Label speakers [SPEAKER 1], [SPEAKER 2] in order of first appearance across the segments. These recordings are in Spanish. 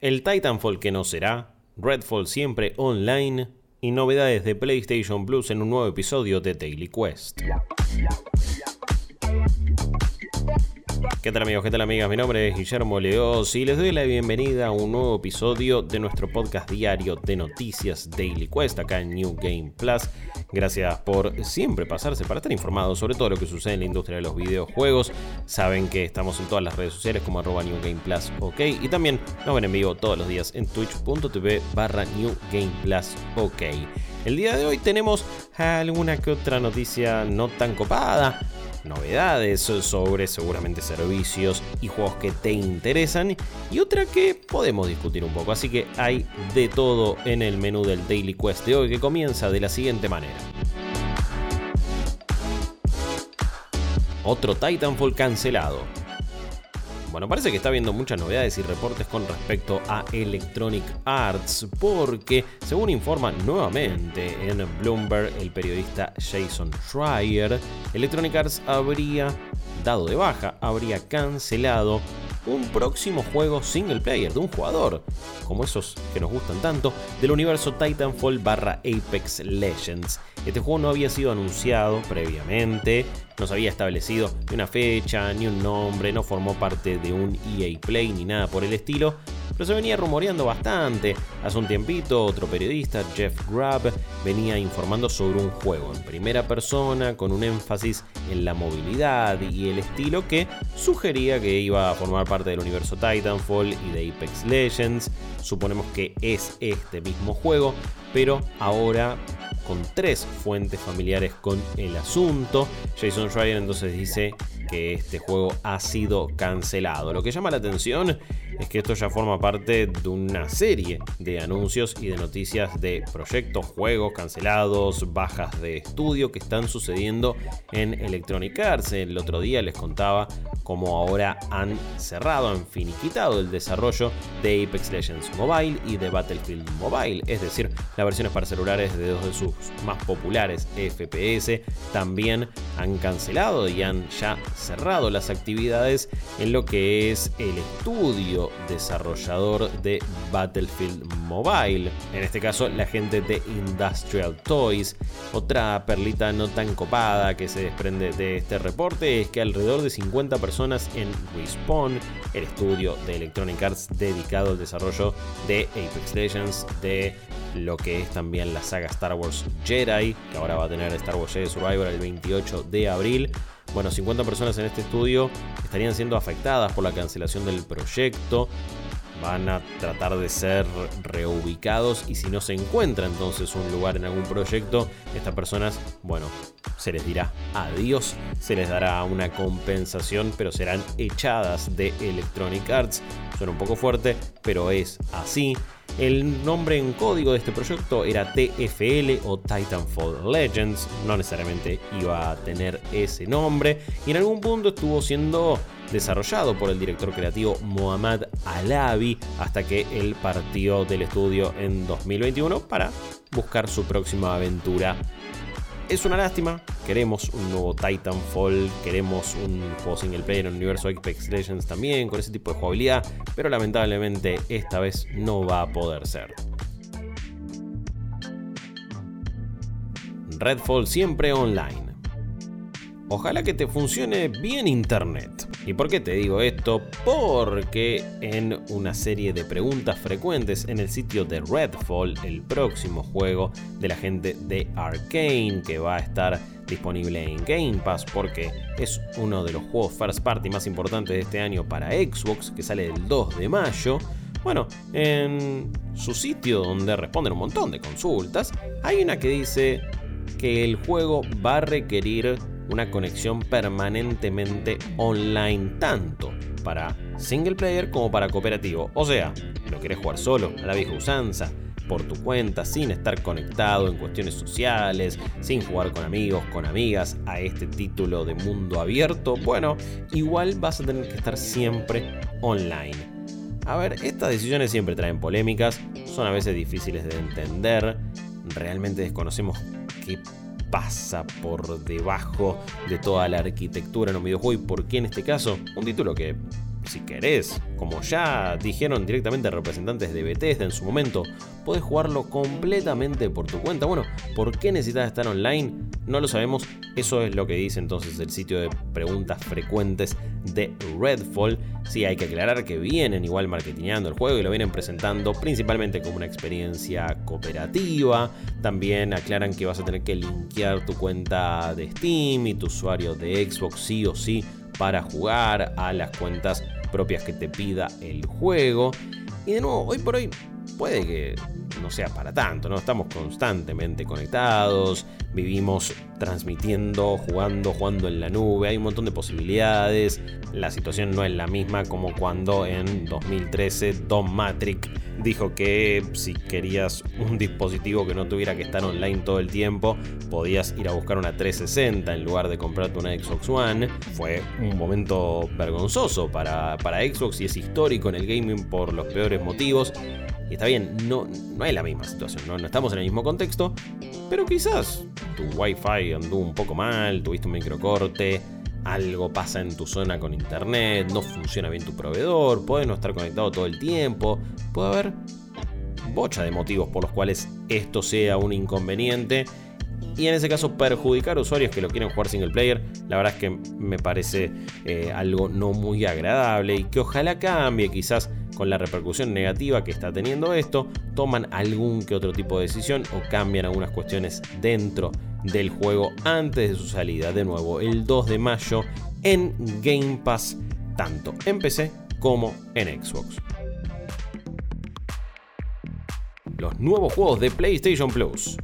[SPEAKER 1] el Titanfall que no será, Redfall siempre online y novedades de PlayStation Plus en un nuevo episodio de Daily Quest. ¿Qué tal amigos? ¿Qué tal amigas? Mi nombre es Guillermo Leos y les doy la bienvenida a un nuevo episodio de nuestro podcast diario de noticias Daily Quest acá en New Game Plus. Gracias por siempre pasarse para estar informados sobre todo lo que sucede en la industria de los videojuegos. Saben que estamos en todas las redes sociales como arroba New Game Plus OK y también nos ven en vivo todos los días en twitch.tv barra New Game Plus OK. El día de hoy tenemos alguna que otra noticia no tan copada novedades sobre seguramente servicios y juegos que te interesan y otra que podemos discutir un poco. Así que hay de todo en el menú del Daily Quest de hoy que comienza de la siguiente manera. Otro Titanfall cancelado. Bueno, parece que está habiendo muchas novedades y reportes con respecto a Electronic Arts, porque, según informa nuevamente en Bloomberg el periodista Jason Schreier, Electronic Arts habría dado de baja, habría cancelado un próximo juego single player de un jugador, como esos que nos gustan tanto, del universo Titanfall barra Apex Legends. Este juego no había sido anunciado previamente, no se había establecido ni una fecha, ni un nombre, no formó parte de un EA Play ni nada por el estilo, pero se venía rumoreando bastante. Hace un tiempito, otro periodista, Jeff Grubb, venía informando sobre un juego en primera persona con un énfasis en la movilidad y el estilo que sugería que iba a formar parte del universo Titanfall y de Apex Legends. Suponemos que es este mismo juego, pero ahora con tres fuentes familiares con el asunto. Jason Schreier entonces dice que este juego ha sido cancelado. Lo que llama la atención es que esto ya forma parte de una serie de anuncios y de noticias de proyectos, juegos cancelados, bajas de estudio que están sucediendo en Electronic Arts. El otro día les contaba cómo ahora han cerrado, han finiquitado el desarrollo de Apex Legends Mobile y de Battlefield Mobile, es decir, las versiones para celulares de dos de sus más populares FPS también han cancelado y han ya cerrado las actividades en lo que es el estudio desarrollador de Battlefield Mobile. En este caso, la gente de Industrial Toys. Otra perlita no tan copada que se desprende de este reporte es que alrededor de 50 personas en Respawn, el estudio de Electronic Arts dedicado al desarrollo de Apex Legends, de lo que es también la saga Star Wars Jedi, que ahora va a tener Star Wars Jedi Survivor el 28 de abril. Bueno, 50 personas en este estudio estarían siendo afectadas por la cancelación del proyecto. Van a tratar de ser reubicados y si no se encuentra entonces un lugar en algún proyecto, estas personas, bueno, se les dirá adiós, se les dará una compensación, pero serán echadas de Electronic Arts. Suena un poco fuerte, pero es así. El nombre en código de este proyecto era TFL o Titanfall Legends, no necesariamente iba a tener ese nombre. Y en algún punto estuvo siendo desarrollado por el director creativo Mohammad Alabi hasta que él partió del estudio en 2021 para buscar su próxima aventura es una lástima. Queremos un nuevo Titanfall, queremos un juego single player en el universo Apex Legends también, con ese tipo de jugabilidad, pero lamentablemente esta vez no va a poder ser. Redfall siempre online. Ojalá que te funcione bien Internet. ¿Y por qué te digo esto? Porque en una serie de preguntas frecuentes en el sitio de Redfall, el próximo juego de la gente de Arkane, que va a estar disponible en Game Pass porque es uno de los juegos first party más importantes de este año para Xbox, que sale el 2 de mayo. Bueno, en su sitio donde responden un montón de consultas, hay una que dice que el juego va a requerir una conexión permanentemente online, tanto para single player como para cooperativo. O sea, lo querés jugar solo, a la vieja usanza, por tu cuenta, sin estar conectado en cuestiones sociales, sin jugar con amigos, con amigas, a este título de mundo abierto, bueno, igual vas a tener que estar siempre online. A ver, estas decisiones siempre traen polémicas, son a veces difíciles de entender, realmente desconocemos qué pasa por debajo de toda la arquitectura en un videojuego y por qué en este caso un título que si querés, como ya dijeron directamente representantes de Bethesda en su momento, podés jugarlo completamente por tu cuenta. Bueno, ¿por qué necesitas estar online? No lo sabemos, eso es lo que dice entonces el sitio de preguntas frecuentes de Redfall. Sí, hay que aclarar que vienen igual marketingando el juego y lo vienen presentando principalmente como una experiencia cooperativa. También aclaran que vas a tener que linkear tu cuenta de Steam y tu usuario de Xbox sí o sí para jugar a las cuentas propias que te pida el juego. Y de nuevo, hoy por hoy puede que no sea para tanto, ¿no? Estamos constantemente conectados, vivimos transmitiendo, jugando, jugando en la nube, hay un montón de posibilidades. La situación no es la misma como cuando en 2013 Don Matrix dijo que si querías un dispositivo que no tuviera que estar online todo el tiempo, podías ir a buscar una 360 en lugar de comprarte una Xbox One. Fue un momento vergonzoso para, para Xbox y es histórico en el gaming por los peores motivos. Y está bien, no, no es la misma situación, ¿no? estamos en el mismo contexto, pero quizás tu wifi anduvo un poco mal, tuviste un microcorte, algo pasa en tu zona con internet, no funciona bien tu proveedor, puede no estar conectado todo el tiempo, puede haber bocha de motivos por los cuales esto sea un inconveniente y en ese caso perjudicar usuarios que lo quieren jugar single player, la verdad es que me parece eh, algo no muy agradable y que ojalá cambie quizás con la repercusión negativa que está teniendo esto, toman algún que otro tipo de decisión o cambian algunas cuestiones dentro del juego antes de su salida de nuevo el 2 de mayo en Game Pass, tanto en PC como en Xbox. Los nuevos juegos de PlayStation Plus.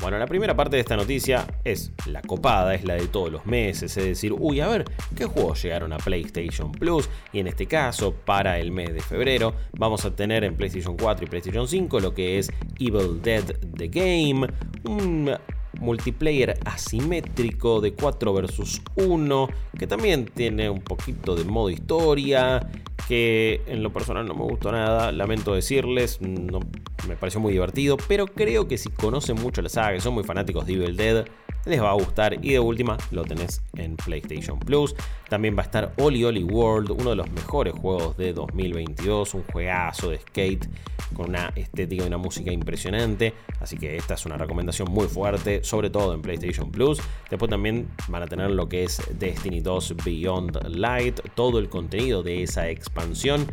[SPEAKER 1] Bueno, la primera parte de esta noticia es la copada, es la de todos los meses, es decir, uy, a ver, ¿qué juegos llegaron a PlayStation Plus? Y en este caso, para el mes de febrero, vamos a tener en PlayStation 4 y PlayStation 5 lo que es Evil Dead The Game, un multiplayer asimétrico de 4 versus 1, que también tiene un poquito de modo historia, que en lo personal no me gustó nada, lamento decirles, no, me pareció muy divertido, pero creo que si conocen mucho la saga, que son muy fanáticos de Evil Dead, les va a gustar y de última lo tenés en PlayStation Plus. También va a estar Oli Oli World, uno de los mejores juegos de 2022, un juegazo de skate con una estética y una música impresionante, así que esta es una recomendación muy fuerte, sobre todo en PlayStation Plus. Después también van a tener lo que es Destiny 2 Beyond Light, todo el contenido de esa expansión.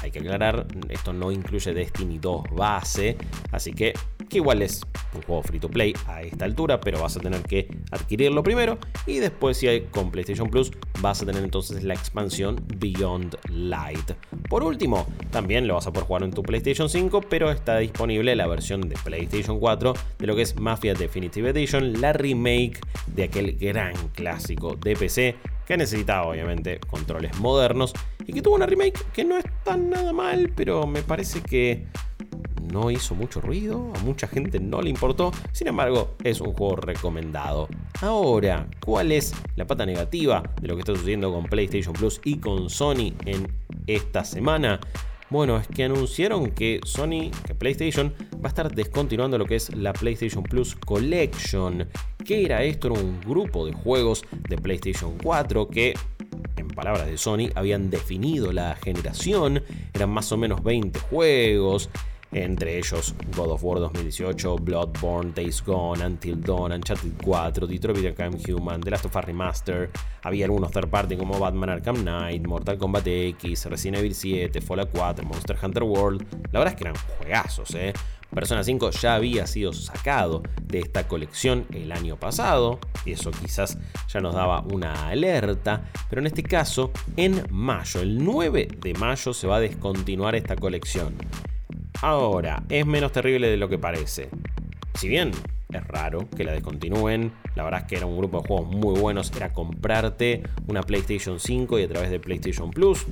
[SPEAKER 1] Hay que aclarar, esto no incluye Destiny 2 base, así que que igual es un juego free to play a esta altura, pero vas a tener que adquirirlo primero y después si hay con PlayStation Plus vas a tener entonces la expansión Beyond Light. Por último, también lo vas a poder jugar en tu PlayStation 5, pero está disponible la versión de PlayStation 4 de lo que es Mafia Definitive Edition, la remake de aquel gran clásico de PC que necesitaba obviamente controles modernos y que tuvo una remake que no es tan nada mal, pero me parece que no hizo mucho ruido, a mucha gente no le importó, sin embargo es un juego recomendado. Ahora, ¿cuál es la pata negativa de lo que está sucediendo con PlayStation Plus y con Sony en esta semana? Bueno, es que anunciaron que Sony, que PlayStation, va a estar descontinuando lo que es la PlayStation Plus Collection. ¿Qué era esto? Era un grupo de juegos de PlayStation 4 que en palabras de Sony, habían definido la generación, eran más o menos 20 juegos, entre ellos God of War 2018, Bloodborne, Days Gone, Until Dawn, Uncharted 4, Detroit Become Human, The Last of Us Remaster, había algunos third party como Batman Arkham Knight, Mortal Kombat X, Resident Evil 7, Fallout 4, Monster Hunter World, la verdad es que eran juegazos, ¿eh? Persona 5 ya había sido sacado de esta colección el año pasado, y eso quizás ya nos daba una alerta, pero en este caso, en mayo, el 9 de mayo se va a descontinuar esta colección. Ahora, es menos terrible de lo que parece. Si bien es raro que la descontinúen, la verdad es que era un grupo de juegos muy buenos, era comprarte una PlayStation 5 y a través de PlayStation Plus,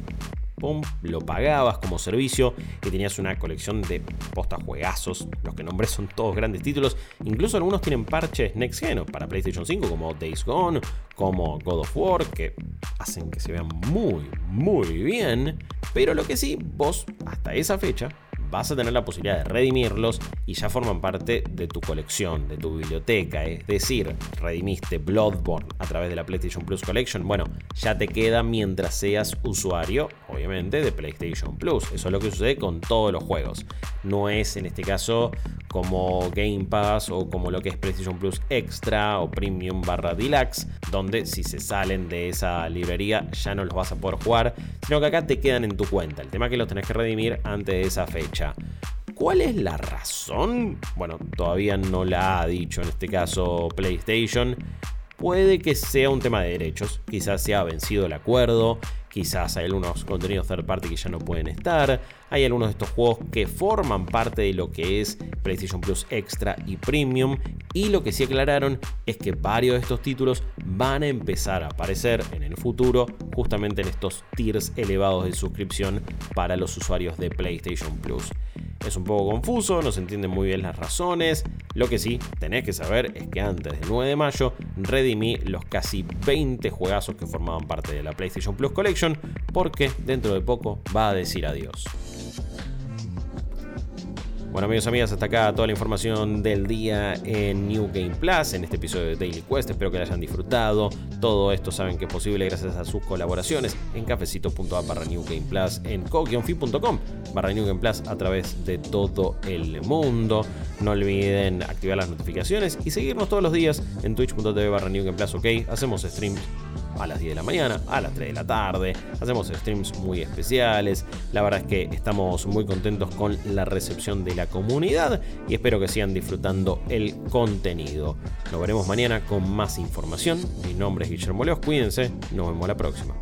[SPEAKER 1] lo pagabas como servicio y tenías una colección de posta juegazos. Los que nombré son todos grandes títulos, incluso algunos tienen parches Next Gen para PlayStation 5 como Days Gone, como God of War, que hacen que se vean muy, muy bien. Pero lo que sí, vos hasta esa fecha vas a tener la posibilidad de redimirlos y ya forman parte de tu colección, de tu biblioteca. Es decir, redimiste Bloodborne a través de la PlayStation Plus Collection. Bueno, ya te queda mientras seas usuario, obviamente, de PlayStation Plus. Eso es lo que sucede con todos los juegos. No es en este caso como Game Pass o como lo que es PlayStation Plus Extra o Premium barra Deluxe, donde si se salen de esa librería ya no los vas a poder jugar, sino que acá te quedan en tu cuenta. El tema es que los tenés que redimir antes de esa fecha. ¿Cuál es la razón? Bueno, todavía no la ha dicho en este caso PlayStation. Puede que sea un tema de derechos, quizás se ha vencido el acuerdo, quizás hay algunos contenidos third party que ya no pueden estar, hay algunos de estos juegos que forman parte de lo que es PlayStation Plus Extra y Premium y lo que sí aclararon es que varios de estos títulos van a empezar a aparecer en el futuro justamente en estos tiers elevados de suscripción para los usuarios de PlayStation Plus. Es un poco confuso, no se entienden muy bien las razones. Lo que sí tenés que saber es que antes del 9 de mayo redimí los casi 20 juegazos que formaban parte de la PlayStation Plus Collection porque dentro de poco va a decir adiós. Bueno amigos amigas, hasta acá toda la información del día en New Game Plus, en este episodio de Daily Quest. Espero que la hayan disfrutado. Todo esto saben que es posible gracias a sus colaboraciones en cafecito.app barra New Game Plus, en co-fi.com barra New Game Plus a través de todo el mundo. No olviden activar las notificaciones y seguirnos todos los días en twitch.tv barra New Game Plus, ok. Hacemos streams a las 10 de la mañana, a las 3 de la tarde. Hacemos streams muy especiales. La verdad es que estamos muy contentos con la recepción de la comunidad y espero que sigan disfrutando el contenido. Nos veremos mañana con más información. Mi nombre es Guillermo Leos, cuídense, nos vemos la próxima.